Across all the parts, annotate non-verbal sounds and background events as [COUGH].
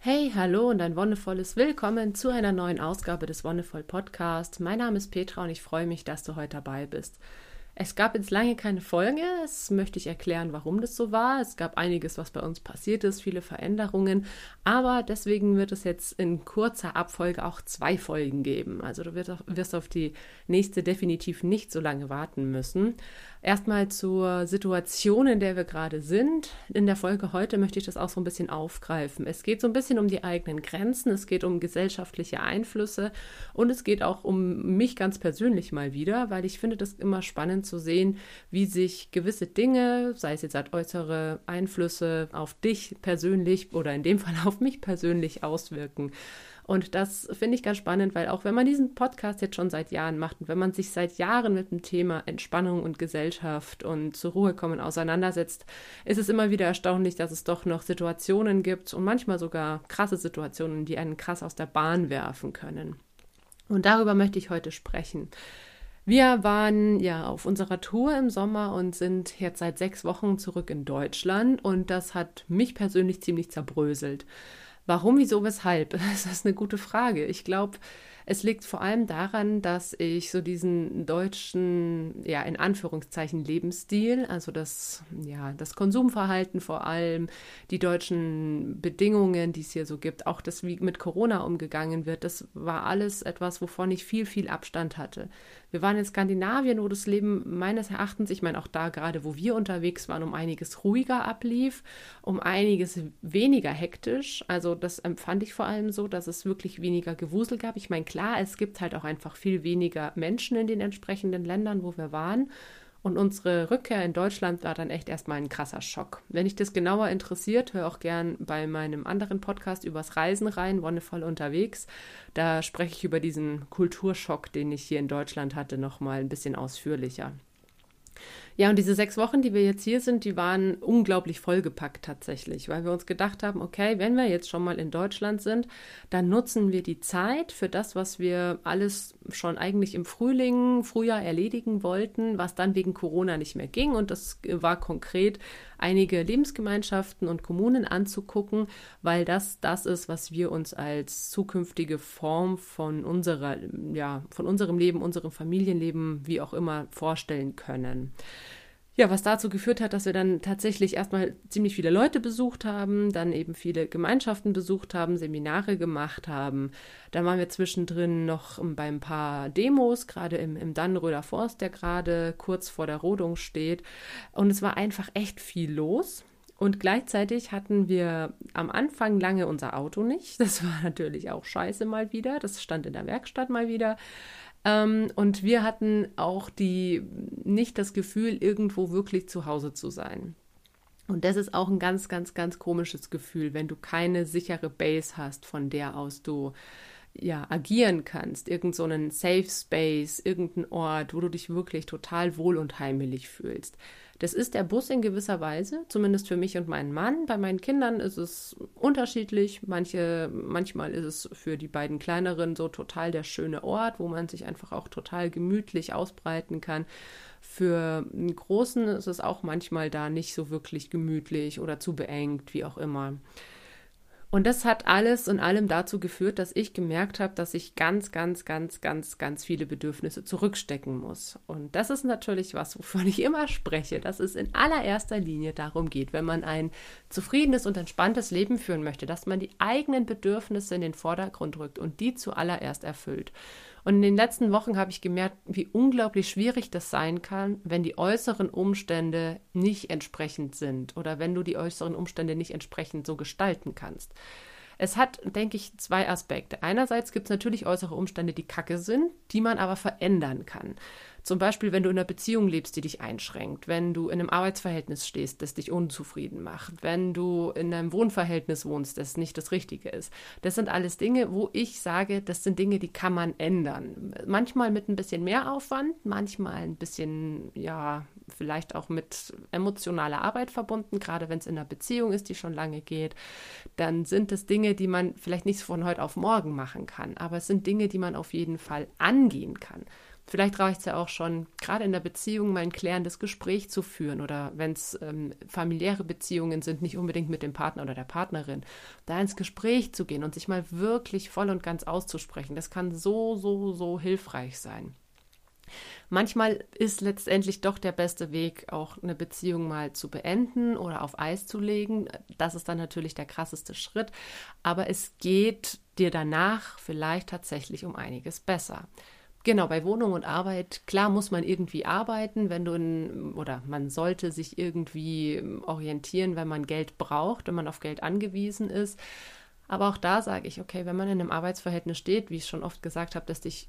Hey, hallo und ein wundervolles Willkommen zu einer neuen Ausgabe des Wonderful Podcast. Mein Name ist Petra und ich freue mich, dass du heute dabei bist. Es gab jetzt lange keine Folge. Es möchte ich erklären, warum das so war. Es gab einiges, was bei uns passiert ist, viele Veränderungen. Aber deswegen wird es jetzt in kurzer Abfolge auch zwei Folgen geben. Also du wirst auf die nächste definitiv nicht so lange warten müssen. Erstmal zur Situation, in der wir gerade sind. In der Folge heute möchte ich das auch so ein bisschen aufgreifen. Es geht so ein bisschen um die eigenen Grenzen, es geht um gesellschaftliche Einflüsse und es geht auch um mich ganz persönlich mal wieder, weil ich finde das immer spannend zu sehen, wie sich gewisse Dinge, sei es jetzt als äußere Einflüsse auf dich persönlich oder in dem Fall auf mich persönlich auswirken. Und das finde ich ganz spannend, weil auch wenn man diesen Podcast jetzt schon seit Jahren macht und wenn man sich seit Jahren mit dem Thema Entspannung und Gesellschaft und zur Ruhe kommen auseinandersetzt, ist es immer wieder erstaunlich, dass es doch noch Situationen gibt und manchmal sogar krasse Situationen, die einen krass aus der Bahn werfen können. Und darüber möchte ich heute sprechen. Wir waren ja auf unserer Tour im Sommer und sind jetzt seit sechs Wochen zurück in Deutschland und das hat mich persönlich ziemlich zerbröselt. Warum, wieso, weshalb? [LAUGHS] Das ist eine gute Frage. Ich glaube, es liegt vor allem daran, dass ich so diesen deutschen, ja, in Anführungszeichen Lebensstil, also das, ja, das Konsumverhalten vor allem, die deutschen Bedingungen, die es hier so gibt, auch das, wie mit Corona umgegangen wird, das war alles etwas, wovon ich viel, viel Abstand hatte. Wir waren in Skandinavien, wo das Leben meines Erachtens, ich meine auch da gerade, wo wir unterwegs waren, um einiges ruhiger ablief, um einiges weniger hektisch. Also das empfand ich vor allem so, dass es wirklich weniger Gewusel gab. Ich meine, klar, es gibt halt auch einfach viel weniger Menschen in den entsprechenden Ländern, wo wir waren. Und unsere Rückkehr in Deutschland war dann echt erstmal ein krasser Schock. Wenn dich das genauer interessiert, hör auch gern bei meinem anderen Podcast übers Reisen rein, Wonnevoll unterwegs. Da spreche ich über diesen Kulturschock, den ich hier in Deutschland hatte, nochmal ein bisschen ausführlicher. Ja, und diese sechs Wochen, die wir jetzt hier sind, die waren unglaublich vollgepackt tatsächlich, weil wir uns gedacht haben, okay, wenn wir jetzt schon mal in Deutschland sind, dann nutzen wir die Zeit für das, was wir alles schon eigentlich im Frühling, Frühjahr erledigen wollten, was dann wegen Corona nicht mehr ging. Und das war konkret einige Lebensgemeinschaften und Kommunen anzugucken, weil das das ist, was wir uns als zukünftige Form von unserer, ja, von unserem Leben, unserem Familienleben, wie auch immer vorstellen können. Ja, was dazu geführt hat, dass wir dann tatsächlich erstmal ziemlich viele Leute besucht haben, dann eben viele Gemeinschaften besucht haben, Seminare gemacht haben. Dann waren wir zwischendrin noch bei ein paar Demos, gerade im, im Dannenröder Forst, der gerade kurz vor der Rodung steht. Und es war einfach echt viel los. Und gleichzeitig hatten wir am Anfang lange unser Auto nicht. Das war [LAUGHS] natürlich auch scheiße mal wieder. Das stand in der Werkstatt mal wieder. Ähm, und wir hatten auch die, nicht das Gefühl, irgendwo wirklich zu Hause zu sein. Und das ist auch ein ganz, ganz, ganz komisches Gefühl, wenn du keine sichere Base hast, von der aus du ja agieren kannst, irgend so einen Safe Space, irgendeinen Ort, wo du dich wirklich total wohl und heimelig fühlst. Das ist der Bus in gewisser Weise, zumindest für mich und meinen Mann. Bei meinen Kindern ist es unterschiedlich. Manche, manchmal ist es für die beiden kleineren so total der schöne Ort, wo man sich einfach auch total gemütlich ausbreiten kann. Für einen Großen ist es auch manchmal da nicht so wirklich gemütlich oder zu beengt, wie auch immer. Und das hat alles in allem dazu geführt, dass ich gemerkt habe, dass ich ganz, ganz, ganz, ganz, ganz viele Bedürfnisse zurückstecken muss. Und das ist natürlich was, wovon ich immer spreche, dass es in allererster Linie darum geht, wenn man ein zufriedenes und entspanntes Leben führen möchte, dass man die eigenen Bedürfnisse in den Vordergrund rückt und die zuallererst erfüllt. Und in den letzten Wochen habe ich gemerkt, wie unglaublich schwierig das sein kann, wenn die äußeren Umstände nicht entsprechend sind oder wenn du die äußeren Umstände nicht entsprechend so gestalten kannst. Es hat, denke ich, zwei Aspekte. Einerseits gibt es natürlich äußere Umstände, die kacke sind, die man aber verändern kann. Zum Beispiel, wenn du in einer Beziehung lebst, die dich einschränkt, wenn du in einem Arbeitsverhältnis stehst, das dich unzufrieden macht, wenn du in einem Wohnverhältnis wohnst, das nicht das Richtige ist. Das sind alles Dinge, wo ich sage, das sind Dinge, die kann man ändern. Manchmal mit ein bisschen mehr Aufwand, manchmal ein bisschen, ja, vielleicht auch mit emotionaler Arbeit verbunden, gerade wenn es in einer Beziehung ist, die schon lange geht. Dann sind es Dinge, die man vielleicht nicht von heute auf morgen machen kann, aber es sind Dinge, die man auf jeden Fall angehen kann. Vielleicht reicht es ja auch schon, gerade in der Beziehung mal ein klärendes Gespräch zu führen oder wenn es ähm, familiäre Beziehungen sind, nicht unbedingt mit dem Partner oder der Partnerin, da ins Gespräch zu gehen und sich mal wirklich voll und ganz auszusprechen. Das kann so, so, so hilfreich sein. Manchmal ist letztendlich doch der beste Weg, auch eine Beziehung mal zu beenden oder auf Eis zu legen. Das ist dann natürlich der krasseste Schritt. Aber es geht dir danach vielleicht tatsächlich um einiges besser. Genau, bei Wohnung und Arbeit, klar muss man irgendwie arbeiten, wenn du in, oder man sollte sich irgendwie orientieren, wenn man Geld braucht, wenn man auf Geld angewiesen ist. Aber auch da sage ich, okay, wenn man in einem Arbeitsverhältnis steht, wie ich schon oft gesagt habe, dass dich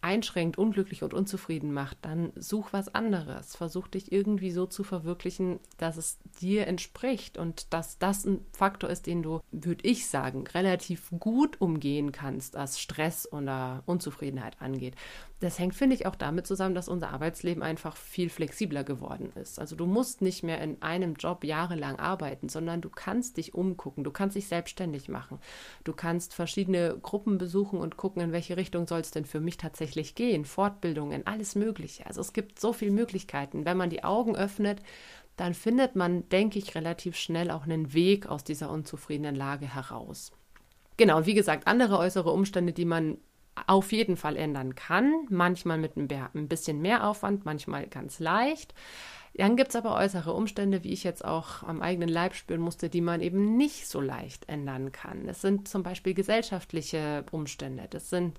einschränkt, unglücklich und unzufrieden macht, dann such was anderes. Versuch dich irgendwie so zu verwirklichen, dass es dir entspricht und dass das ein Faktor ist, den du, würde ich sagen, relativ gut umgehen kannst, was Stress oder Unzufriedenheit angeht. Das hängt, finde ich, auch damit zusammen, dass unser Arbeitsleben einfach viel flexibler geworden ist. Also du musst nicht mehr in einem Job jahrelang arbeiten, sondern du kannst dich umgucken, du kannst dich selbstständig machen. Du kannst verschiedene Gruppen besuchen und gucken, in welche Richtung soll es denn für mich tatsächlich gehen. Fortbildungen, alles Mögliche. Also es gibt so viele Möglichkeiten. Wenn man die Augen öffnet, dann findet man, denke ich, relativ schnell auch einen Weg aus dieser unzufriedenen Lage heraus. Genau, wie gesagt, andere äußere Umstände, die man auf jeden Fall ändern kann. Manchmal mit ein bisschen mehr Aufwand, manchmal ganz leicht. Dann gibt es aber äußere Umstände, wie ich jetzt auch am eigenen Leib spüren musste, die man eben nicht so leicht ändern kann. Es sind zum Beispiel gesellschaftliche Umstände. Das sind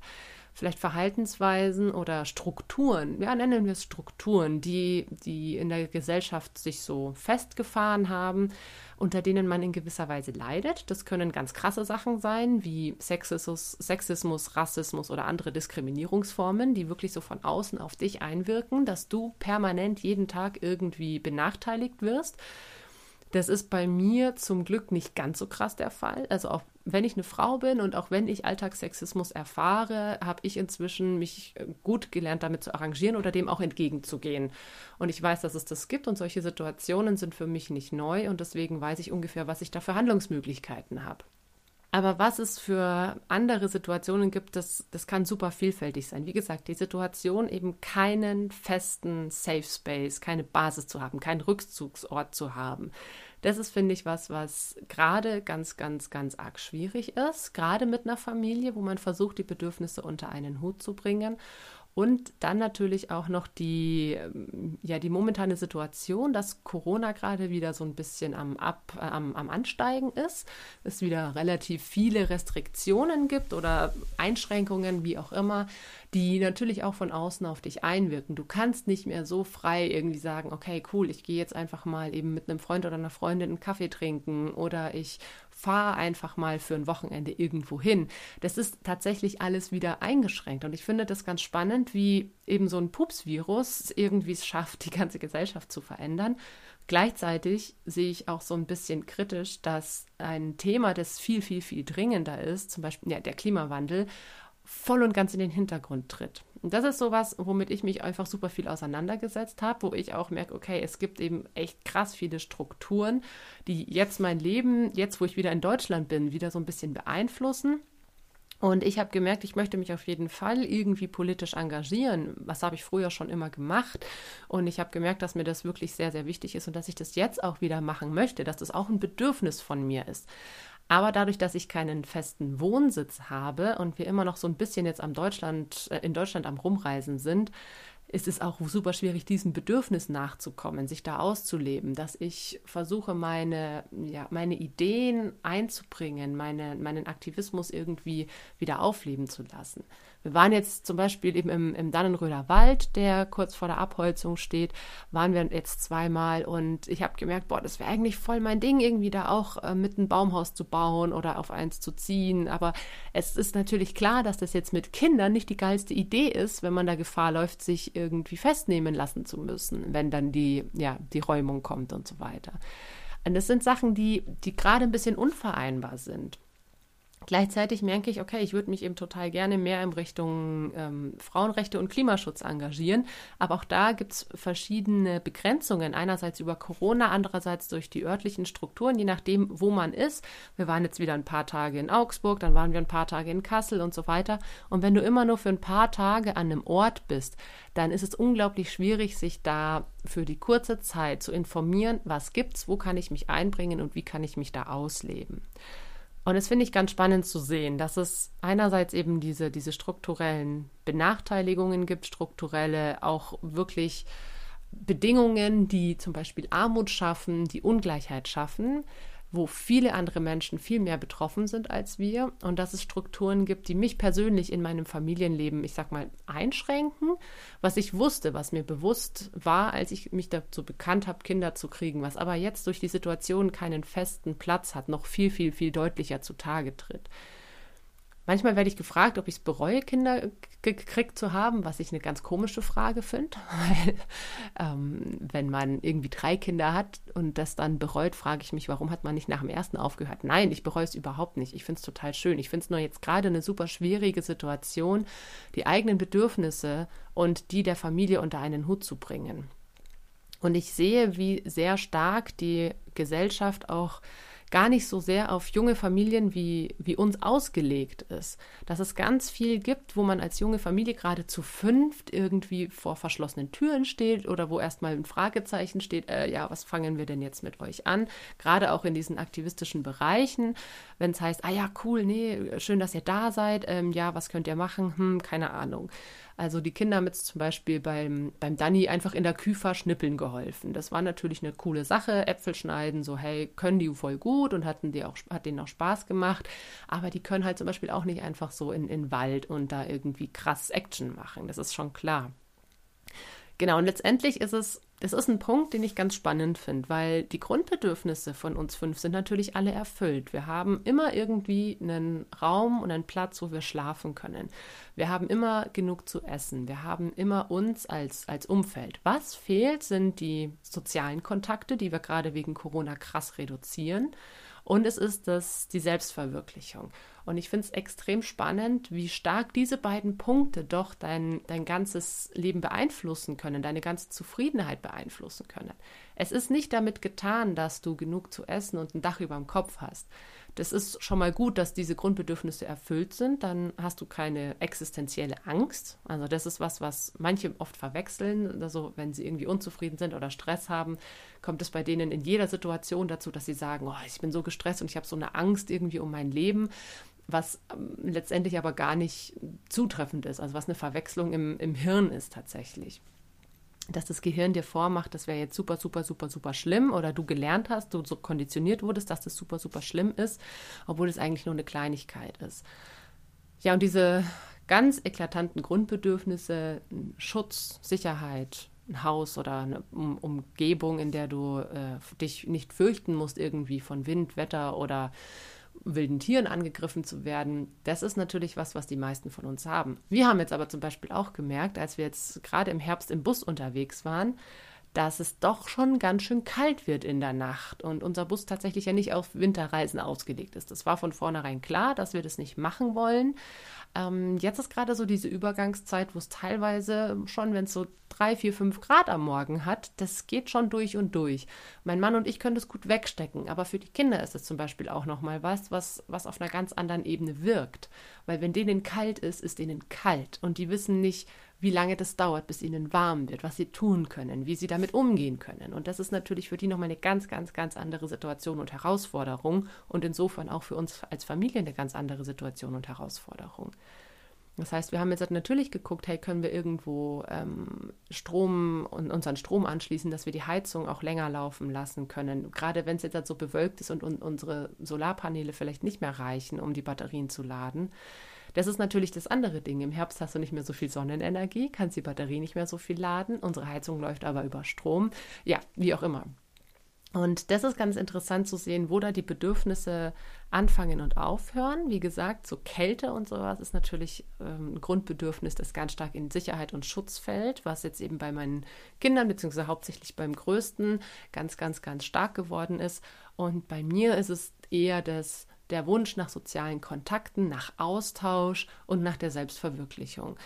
vielleicht Verhaltensweisen oder Strukturen, ja, nennen wir es Strukturen, die, die in der Gesellschaft sich so festgefahren haben, unter denen man in gewisser Weise leidet. Das können ganz krasse Sachen sein, wie Sexismus, Sexismus, Rassismus oder andere Diskriminierungsformen, die wirklich so von außen auf dich einwirken, dass du permanent jeden Tag irgendwie benachteiligt wirst. Das ist bei mir zum Glück nicht ganz so krass der Fall. Also auch wenn ich eine Frau bin und auch wenn ich Alltagssexismus erfahre, habe ich inzwischen mich äh, gut gelernt, damit zu arrangieren oder dem auch entgegenzugehen. Und ich weiß, dass es das gibt und solche Situationen sind für mich nicht neu und deswegen weiß ich ungefähr, was ich da für Handlungsmöglichkeiten habe. Aber was es für andere Situationen gibt, das, das kann super vielfältig sein. Wie gesagt, die Situation, eben keinen festen Safe Space, keine Basis zu haben, keinen Rückzugsort zu haben. Das ist, finde ich, was, was gerade ganz, ganz, ganz arg schwierig ist. Gerade mit einer Familie, wo man versucht, die Bedürfnisse unter einen Hut zu bringen. Und dann natürlich auch noch die, ähm, ja, die momentane Situation, dass Corona gerade wieder so ein bisschen am, Ab, äh, am, am Ansteigen ist, es wieder relativ viele Restriktionen gibt oder Einschränkungen, wie auch immer, die natürlich auch von außen auf dich einwirken. Du kannst nicht mehr so frei irgendwie sagen, okay, cool, ich gehe jetzt einfach mal eben mit einem Freund oder einer Freundin einen Kaffee trinken oder ich fahr einfach mal für ein Wochenende irgendwo hin. Das ist tatsächlich alles wieder eingeschränkt. Und ich finde das ganz spannend, wie eben so ein Pups-Virus irgendwie es schafft, die ganze Gesellschaft zu verändern. Gleichzeitig sehe ich auch so ein bisschen kritisch, dass ein Thema, das viel, viel, viel dringender ist, zum Beispiel ja, der Klimawandel, voll und ganz in den Hintergrund tritt. Und das ist sowas, womit ich mich einfach super viel auseinandergesetzt habe, wo ich auch merke, okay, es gibt eben echt krass viele Strukturen, die jetzt mein Leben, jetzt wo ich wieder in Deutschland bin, wieder so ein bisschen beeinflussen. Und ich habe gemerkt, ich möchte mich auf jeden Fall irgendwie politisch engagieren. Was habe ich früher schon immer gemacht. Und ich habe gemerkt, dass mir das wirklich sehr, sehr wichtig ist und dass ich das jetzt auch wieder machen möchte, dass das auch ein Bedürfnis von mir ist. Aber dadurch, dass ich keinen festen Wohnsitz habe und wir immer noch so ein bisschen jetzt am Deutschland, äh, in Deutschland am Rumreisen sind, ist es auch super schwierig, diesem Bedürfnis nachzukommen, sich da auszuleben, dass ich versuche, meine, ja, meine Ideen einzubringen, meine, meinen Aktivismus irgendwie wieder aufleben zu lassen. Wir waren jetzt zum Beispiel eben im, im Dannenröder Wald, der kurz vor der Abholzung steht, waren wir jetzt zweimal und ich habe gemerkt, boah, das wäre eigentlich voll mein Ding, irgendwie da auch äh, mit ein Baumhaus zu bauen oder auf eins zu ziehen. Aber es ist natürlich klar, dass das jetzt mit Kindern nicht die geilste Idee ist, wenn man da Gefahr läuft, sich irgendwie festnehmen lassen zu müssen, wenn dann die, ja, die Räumung kommt und so weiter. Und das sind Sachen, die, die gerade ein bisschen unvereinbar sind. Gleichzeitig merke ich, okay, ich würde mich eben total gerne mehr in Richtung ähm, Frauenrechte und Klimaschutz engagieren. Aber auch da gibt es verschiedene Begrenzungen. Einerseits über Corona, andererseits durch die örtlichen Strukturen, je nachdem, wo man ist. Wir waren jetzt wieder ein paar Tage in Augsburg, dann waren wir ein paar Tage in Kassel und so weiter. Und wenn du immer nur für ein paar Tage an einem Ort bist, dann ist es unglaublich schwierig, sich da für die kurze Zeit zu informieren, was gibt's, wo kann ich mich einbringen und wie kann ich mich da ausleben. Und das finde ich ganz spannend zu sehen, dass es einerseits eben diese, diese strukturellen Benachteiligungen gibt, strukturelle auch wirklich Bedingungen, die zum Beispiel Armut schaffen, die Ungleichheit schaffen, wo viele andere Menschen viel mehr betroffen sind als wir und dass es Strukturen gibt, die mich persönlich in meinem Familienleben, ich sag mal, einschränken, was ich wusste, was mir bewusst war, als ich mich dazu bekannt habe, Kinder zu kriegen, was aber jetzt durch die Situation keinen festen Platz hat, noch viel, viel, viel deutlicher zutage tritt. Manchmal werde ich gefragt, ob ich es bereue, Kinder gekriegt zu haben, was ich eine ganz komische Frage finde. [LAUGHS] Ähm, wenn man irgendwie drei Kinder hat und das dann bereut, frage ich mich, warum hat man nicht nach dem ersten aufgehört? Nein, ich bereue es überhaupt nicht. Ich finde es total schön. Ich finde es nur jetzt gerade eine super schwierige Situation, die eigenen Bedürfnisse und die der Familie unter einen Hut zu bringen. Und ich sehe, wie sehr stark die Gesellschaft auch gar nicht so sehr auf junge Familien wie, wie uns ausgelegt ist. Dass es ganz viel gibt, wo man als junge Familie gerade zu fünft irgendwie vor verschlossenen Türen steht oder wo erstmal ein Fragezeichen steht, äh, ja, was fangen wir denn jetzt mit euch an? Gerade auch in diesen aktivistischen Bereichen, wenn es heißt, ah ja, cool, nee, schön, dass ihr da seid, ähm, ja, was könnt ihr machen? Hm, keine Ahnung. Also die Kinder haben jetzt zum Beispiel beim, beim Danny einfach in der Küfer schnippeln geholfen. Das war natürlich eine coole Sache. Äpfel schneiden, so hey, können die voll gut und hatten die auch, hat denen auch Spaß gemacht. Aber die können halt zum Beispiel auch nicht einfach so in den Wald und da irgendwie krass Action machen. Das ist schon klar. Genau, und letztendlich ist es das ist ein Punkt, den ich ganz spannend finde, weil die Grundbedürfnisse von uns fünf sind natürlich alle erfüllt. Wir haben immer irgendwie einen Raum und einen Platz, wo wir schlafen können. Wir haben immer genug zu essen. Wir haben immer uns als, als Umfeld. Was fehlt, sind die sozialen Kontakte, die wir gerade wegen Corona krass reduzieren. Und es ist das, die Selbstverwirklichung. Und ich finde es extrem spannend, wie stark diese beiden Punkte doch dein, dein ganzes Leben beeinflussen können, deine ganze Zufriedenheit beeinflussen können. Es ist nicht damit getan, dass du genug zu essen und ein Dach über dem Kopf hast. Das ist schon mal gut, dass diese Grundbedürfnisse erfüllt sind. Dann hast du keine existenzielle Angst. Also das ist was, was manche oft verwechseln. Also wenn sie irgendwie unzufrieden sind oder Stress haben, kommt es bei denen in jeder Situation dazu, dass sie sagen, oh, ich bin so gestresst und ich habe so eine Angst irgendwie um mein Leben was ähm, letztendlich aber gar nicht zutreffend ist, also was eine Verwechslung im, im Hirn ist tatsächlich dass das Gehirn dir vormacht, das wäre jetzt super, super, super, super schlimm oder du gelernt hast, du so konditioniert wurdest, dass das super, super schlimm ist, obwohl es eigentlich nur eine Kleinigkeit ist. Ja, und diese ganz eklatanten Grundbedürfnisse, Schutz, Sicherheit, ein Haus oder eine um Umgebung, in der du äh, dich nicht fürchten musst irgendwie von Wind, Wetter oder wilden Tieren angegriffen zu werden, das ist natürlich was, was die meisten von uns haben. Wir haben jetzt aber zum Beispiel auch gemerkt, als wir jetzt gerade im Herbst im Bus unterwegs waren, dass es doch schon ganz schön kalt wird in der Nacht und unser Bus tatsächlich ja nicht auf Winterreisen ausgelegt ist. Das war von vornherein klar, dass wir das nicht machen wollen. Ähm, jetzt ist gerade so diese Übergangszeit, wo es teilweise schon, wenn es so drei, vier, fünf Grad am Morgen hat, das geht schon durch und durch. Mein Mann und ich können das gut wegstecken, aber für die Kinder ist es zum Beispiel auch nochmal was, was, was auf einer ganz anderen Ebene wirkt. Weil wenn denen kalt ist, ist denen kalt und die wissen nicht, wie lange das dauert, bis ihnen warm wird, was sie tun können, wie sie damit umgehen können. Und das ist natürlich für die nochmal eine ganz, ganz, ganz andere Situation und Herausforderung und insofern auch für uns als Familie eine ganz andere Situation und Herausforderung. Das heißt, wir haben jetzt natürlich geguckt, hey, können wir irgendwo ähm, Strom und unseren Strom anschließen, dass wir die Heizung auch länger laufen lassen können. Gerade wenn es jetzt halt so bewölkt ist und, und unsere Solarpaneele vielleicht nicht mehr reichen, um die Batterien zu laden, das ist natürlich das andere Ding. Im Herbst hast du nicht mehr so viel Sonnenenergie, kannst die Batterie nicht mehr so viel laden. Unsere Heizung läuft aber über Strom. Ja, wie auch immer. Und das ist ganz interessant zu sehen, wo da die Bedürfnisse anfangen und aufhören. Wie gesagt, so Kälte und sowas ist natürlich ähm, ein Grundbedürfnis, das ganz stark in Sicherheit und Schutz fällt, was jetzt eben bei meinen Kindern, beziehungsweise hauptsächlich beim Größten, ganz, ganz, ganz stark geworden ist. Und bei mir ist es eher das der Wunsch nach sozialen Kontakten, nach Austausch und nach der Selbstverwirklichung.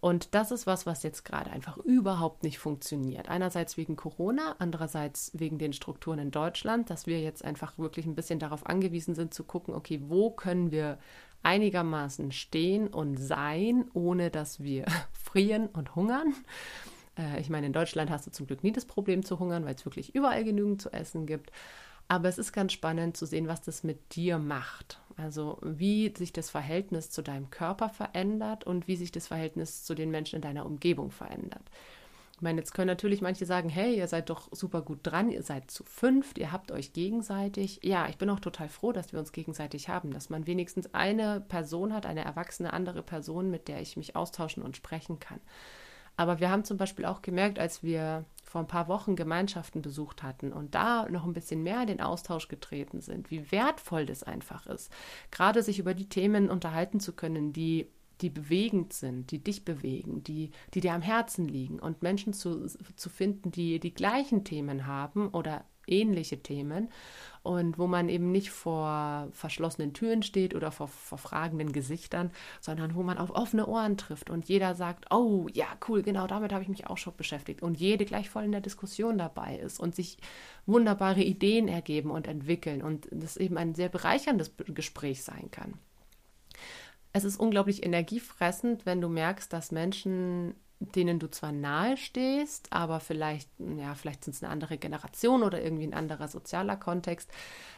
Und das ist was, was jetzt gerade einfach überhaupt nicht funktioniert. Einerseits wegen Corona, andererseits wegen den Strukturen in Deutschland, dass wir jetzt einfach wirklich ein bisschen darauf angewiesen sind zu gucken, okay, wo können wir einigermaßen stehen und sein, ohne dass wir [LAUGHS] frieren und hungern. Äh, ich meine, in Deutschland hast du zum Glück nie das Problem zu hungern, weil es wirklich überall genügend zu essen gibt. Aber es ist ganz spannend zu sehen, was das mit dir macht. Also wie sich das Verhältnis zu deinem Körper verändert und wie sich das Verhältnis zu den Menschen in deiner Umgebung verändert. Ich meine, jetzt können natürlich manche sagen, hey, ihr seid doch super gut dran, ihr seid zu fünft, ihr habt euch gegenseitig. Ja, ich bin auch total froh, dass wir uns gegenseitig haben, dass man wenigstens eine Person hat, eine erwachsene andere Person, mit der ich mich austauschen und sprechen kann. Aber wir haben zum Beispiel auch gemerkt, als wir vor ein paar Wochen Gemeinschaften besucht hatten und da noch ein bisschen mehr in den Austausch getreten sind, wie wertvoll das einfach ist, gerade sich über die Themen unterhalten zu können, die die bewegend sind, die dich bewegen, die, die dir am Herzen liegen und Menschen zu, zu finden, die die gleichen Themen haben oder ähnliche Themen und wo man eben nicht vor verschlossenen Türen steht oder vor, vor fragenden Gesichtern, sondern wo man auf offene Ohren trifft und jeder sagt, oh ja, cool, genau damit habe ich mich auch schon beschäftigt und jede gleich voll in der Diskussion dabei ist und sich wunderbare Ideen ergeben und entwickeln und das eben ein sehr bereicherndes Gespräch sein kann. Es ist unglaublich energiefressend, wenn du merkst, dass Menschen, denen du zwar nahe stehst, aber vielleicht, ja, vielleicht sind es eine andere Generation oder irgendwie ein anderer sozialer Kontext,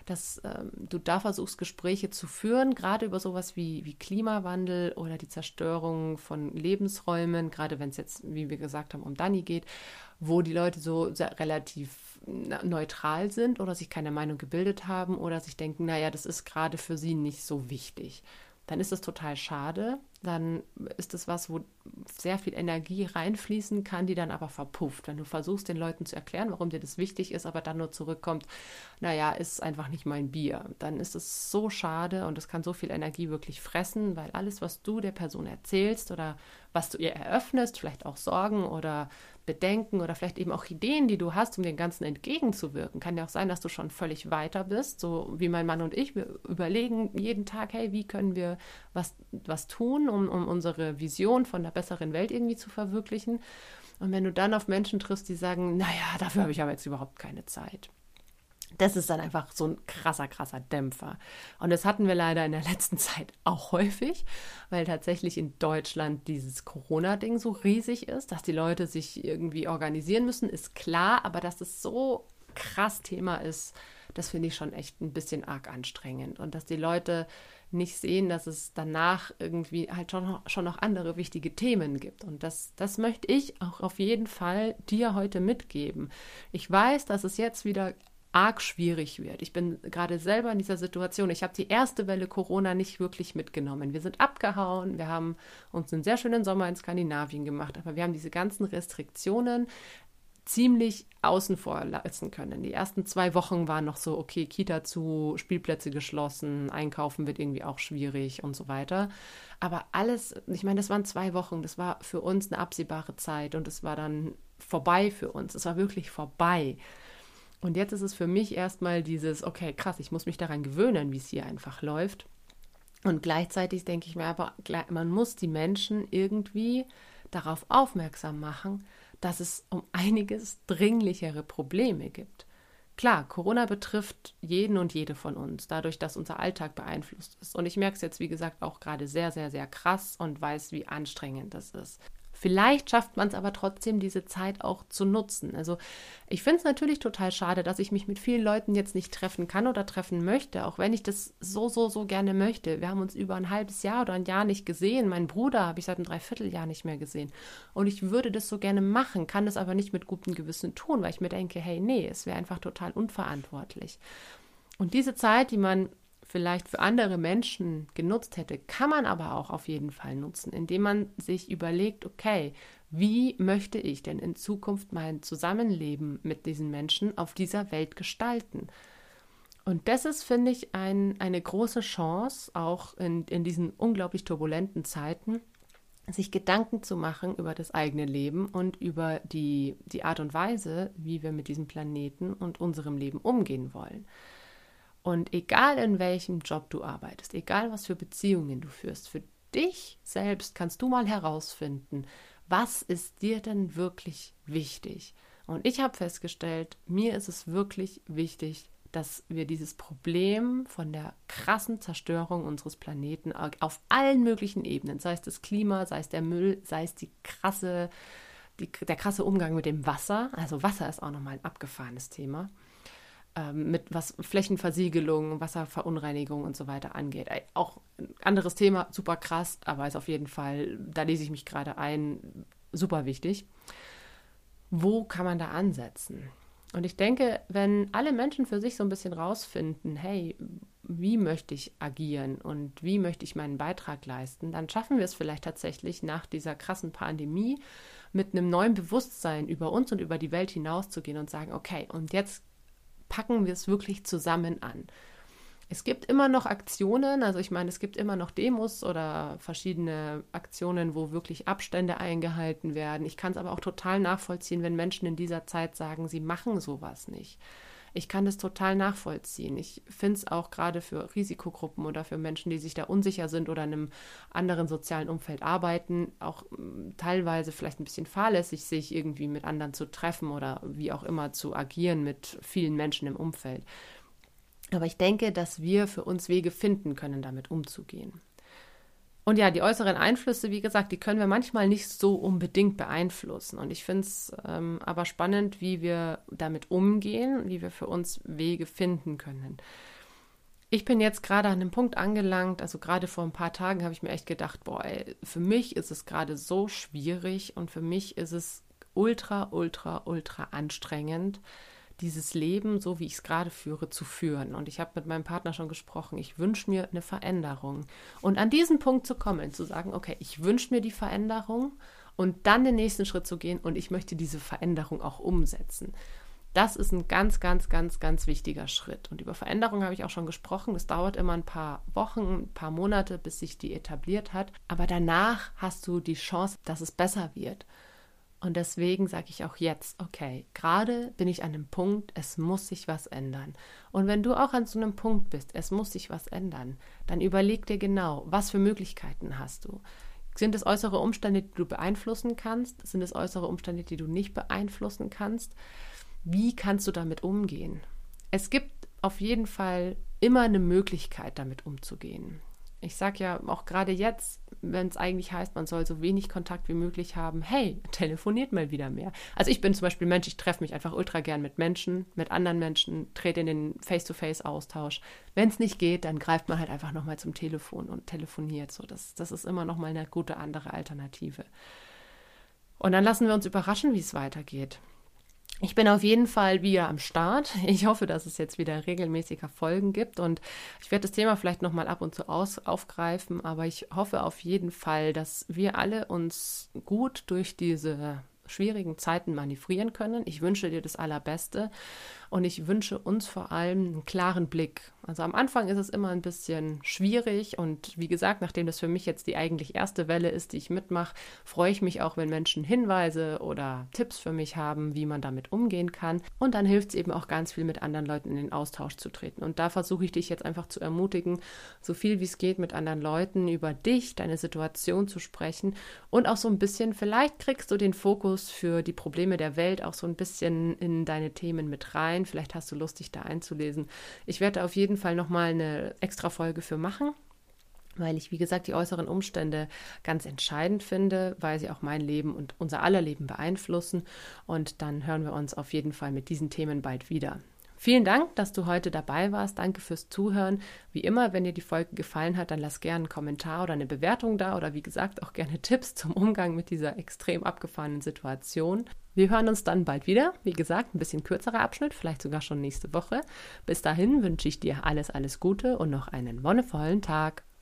dass ähm, du da versuchst, Gespräche zu führen, gerade über sowas wie, wie Klimawandel oder die Zerstörung von Lebensräumen, gerade wenn es jetzt, wie wir gesagt haben, um Dani geht, wo die Leute so relativ neutral sind oder sich keine Meinung gebildet haben oder sich denken, naja, das ist gerade für sie nicht so wichtig dann ist es total schade. Dann ist es was, wo sehr viel Energie reinfließen kann, die dann aber verpufft. Wenn du versuchst, den Leuten zu erklären, warum dir das wichtig ist, aber dann nur zurückkommt, naja, ist einfach nicht mein Bier. Dann ist es so schade und es kann so viel Energie wirklich fressen, weil alles, was du der Person erzählst oder was du ihr eröffnest, vielleicht auch Sorgen oder Bedenken oder vielleicht eben auch Ideen, die du hast, um dem Ganzen entgegenzuwirken. Kann ja auch sein, dass du schon völlig weiter bist, so wie mein Mann und ich. Wir überlegen jeden Tag, hey, wie können wir was, was tun, um, um unsere Vision von einer besseren Welt irgendwie zu verwirklichen. Und wenn du dann auf Menschen triffst, die sagen, naja, dafür habe ich aber jetzt überhaupt keine Zeit das ist dann einfach so ein krasser, krasser Dämpfer. Und das hatten wir leider in der letzten Zeit auch häufig, weil tatsächlich in Deutschland dieses Corona-Ding so riesig ist, dass die Leute sich irgendwie organisieren müssen, ist klar, aber dass es so krass Thema ist, das finde ich schon echt ein bisschen arg anstrengend. Und dass die Leute nicht sehen, dass es danach irgendwie halt schon noch, schon noch andere wichtige Themen gibt. Und das, das möchte ich auch auf jeden Fall dir heute mitgeben. Ich weiß, dass es jetzt wieder arg schwierig wird. Ich bin gerade selber in dieser Situation. Ich habe die erste Welle Corona nicht wirklich mitgenommen. Wir sind abgehauen, wir haben uns einen sehr schönen Sommer in Skandinavien gemacht, aber wir haben diese ganzen Restriktionen ziemlich außen vor lassen können. Die ersten zwei Wochen waren noch so, okay, Kita zu, Spielplätze geschlossen, einkaufen wird irgendwie auch schwierig und so weiter. Aber alles, ich meine, das waren zwei Wochen, das war für uns eine absehbare Zeit und es war dann vorbei für uns. Es war wirklich vorbei. Und jetzt ist es für mich erstmal dieses, okay, krass, ich muss mich daran gewöhnen, wie es hier einfach läuft. Und gleichzeitig denke ich mir aber, man muss die Menschen irgendwie darauf aufmerksam machen, dass es um einiges dringlichere Probleme gibt. Klar, Corona betrifft jeden und jede von uns, dadurch, dass unser Alltag beeinflusst ist. Und ich merke es jetzt, wie gesagt, auch gerade sehr, sehr, sehr krass und weiß, wie anstrengend das ist. Vielleicht schafft man es aber trotzdem, diese Zeit auch zu nutzen. Also ich finde es natürlich total schade, dass ich mich mit vielen Leuten jetzt nicht treffen kann oder treffen möchte, auch wenn ich das so, so, so gerne möchte. Wir haben uns über ein halbes Jahr oder ein Jahr nicht gesehen. Mein Bruder habe ich seit einem Dreivierteljahr nicht mehr gesehen. Und ich würde das so gerne machen, kann es aber nicht mit gutem Gewissen tun, weil ich mir denke, hey, nee, es wäre einfach total unverantwortlich. Und diese Zeit, die man vielleicht für andere Menschen genutzt hätte, kann man aber auch auf jeden Fall nutzen, indem man sich überlegt, okay, wie möchte ich denn in Zukunft mein Zusammenleben mit diesen Menschen auf dieser Welt gestalten? Und das ist, finde ich, ein, eine große Chance, auch in, in diesen unglaublich turbulenten Zeiten, sich Gedanken zu machen über das eigene Leben und über die, die Art und Weise, wie wir mit diesem Planeten und unserem Leben umgehen wollen. Und egal in welchem Job du arbeitest, egal was für Beziehungen du führst, für dich selbst kannst du mal herausfinden, was ist dir denn wirklich wichtig? Und ich habe festgestellt, mir ist es wirklich wichtig, dass wir dieses Problem von der krassen Zerstörung unseres Planeten auf allen möglichen Ebenen, sei es das Klima, sei es der Müll, sei es die krasse, die, der krasse Umgang mit dem Wasser, also Wasser ist auch nochmal ein abgefahrenes Thema, ähm, mit was Flächenversiegelung, Wasserverunreinigung und so weiter angeht. Auch ein anderes Thema, super krass, aber ist auf jeden Fall, da lese ich mich gerade ein, super wichtig. Wo kann man da ansetzen? Und ich denke, wenn alle Menschen für sich so ein bisschen rausfinden, hey, wie möchte ich agieren und wie möchte ich meinen Beitrag leisten, dann schaffen wir es vielleicht tatsächlich nach dieser krassen Pandemie mit einem neuen Bewusstsein über uns und über die Welt hinauszugehen und sagen, okay, und jetzt packen wir es wirklich zusammen an. Es gibt immer noch Aktionen, also ich meine, es gibt immer noch Demos oder verschiedene Aktionen, wo wirklich Abstände eingehalten werden. Ich kann es aber auch total nachvollziehen, wenn Menschen in dieser Zeit sagen, sie machen sowas nicht. Ich kann das total nachvollziehen. Ich finde es auch gerade für Risikogruppen oder für Menschen, die sich da unsicher sind oder in einem anderen sozialen Umfeld arbeiten, auch hm, teilweise vielleicht ein bisschen fahrlässig, sich irgendwie mit anderen zu treffen oder wie auch immer zu agieren mit vielen Menschen im Umfeld. Aber ich denke, dass wir für uns Wege finden können, damit umzugehen. Und ja, die äußeren Einflüsse, wie gesagt, die können wir manchmal nicht so unbedingt beeinflussen. Und ich finde es ähm, aber spannend, wie wir damit umgehen, wie wir für uns Wege finden können. Ich bin jetzt gerade an einem Punkt angelangt, also gerade vor ein paar Tagen habe ich mir echt gedacht, boah, ey, für mich ist es gerade so schwierig und für mich ist es ultra, ultra, ultra anstrengend, dieses Leben, so wie ich es gerade führe, zu führen. Und ich habe mit meinem Partner schon gesprochen, ich wünsche mir eine Veränderung. Und an diesen Punkt zu kommen, zu sagen, okay, ich wünsche mir die Veränderung und dann den nächsten Schritt zu gehen und ich möchte diese Veränderung auch umsetzen. Das ist ein ganz, ganz, ganz, ganz wichtiger Schritt. Und über Veränderung habe ich auch schon gesprochen. Es dauert immer ein paar Wochen, ein paar Monate, bis sich die etabliert hat. Aber danach hast du die Chance, dass es besser wird. Und deswegen sage ich auch jetzt, okay, gerade bin ich an dem Punkt, es muss sich was ändern. Und wenn du auch an so einem Punkt bist, es muss sich was ändern, dann überleg dir genau, was für Möglichkeiten hast du. Sind es äußere Umstände, die du beeinflussen kannst? Sind es äußere Umstände, die du nicht beeinflussen kannst? Wie kannst du damit umgehen? Es gibt auf jeden Fall immer eine Möglichkeit, damit umzugehen ich sage ja auch gerade jetzt, wenn es eigentlich heißt, man soll so wenig Kontakt wie möglich haben, hey, [LAUGHS] telefoniert mal wieder mehr. Also ich bin zum Beispiel Mensch, ich treffe mich einfach ultra gern mit Menschen, mit anderen Menschen, trete in den Face-to-Face-Austausch. Wenn es nicht geht, dann greift man halt einfach nochmal zum Telefon und telefoniert. So, das, das ist immer nochmal eine gute andere Alternative. Und dann lassen wir uns überraschen, wie es weitergeht. Ich bin auf jeden Fall wieder am Start. Ich hoffe, dass es jetzt wieder regelmäßiger Folgen gibt und ich werde das Thema vielleicht noch mal ab und zu aus, aufgreifen, aber ich hoffe auf jeden Fall, dass wir alle uns gut durch diese schwierigen Zeiten manövrieren können. Ich wünsche dir das Allerbeste und ich wünsche uns vor allem einen klaren Blick. Also am Anfang ist es immer ein bisschen schwierig und wie gesagt, nachdem das für mich jetzt die eigentlich erste Welle ist, die ich mitmache, freue ich mich auch, wenn Menschen Hinweise oder Tipps für mich haben, wie man damit umgehen kann. Und dann hilft es eben auch ganz viel, mit anderen Leuten in den Austausch zu treten. Und da versuche ich dich jetzt einfach zu ermutigen, so viel wie es geht mit anderen Leuten über dich, deine Situation zu sprechen und auch so ein bisschen, vielleicht kriegst du den Fokus für die Probleme der Welt auch so ein bisschen in deine Themen mit rein rein. Vielleicht hast du Lust, dich da einzulesen. Ich werde auf jeden Fall nochmal eine extra Folge für machen weil ich, wie gesagt, die äußeren Umstände ganz entscheidend finde, weil sie auch mein Leben und unser aller Leben beeinflussen. Und dann hören wir uns auf jeden Fall mit diesen Themen bald wieder. Vielen Dank, dass du heute dabei warst. Danke fürs Zuhören. Wie immer, wenn dir die Folge gefallen hat, dann lass gerne einen Kommentar oder eine Bewertung da oder wie gesagt auch gerne Tipps zum Umgang mit dieser extrem abgefahrenen Situation. Wir hören uns dann bald wieder. Wie gesagt, ein bisschen kürzerer Abschnitt, vielleicht sogar schon nächste Woche. Bis dahin wünsche ich dir alles, alles Gute und noch einen wonnevollen Tag.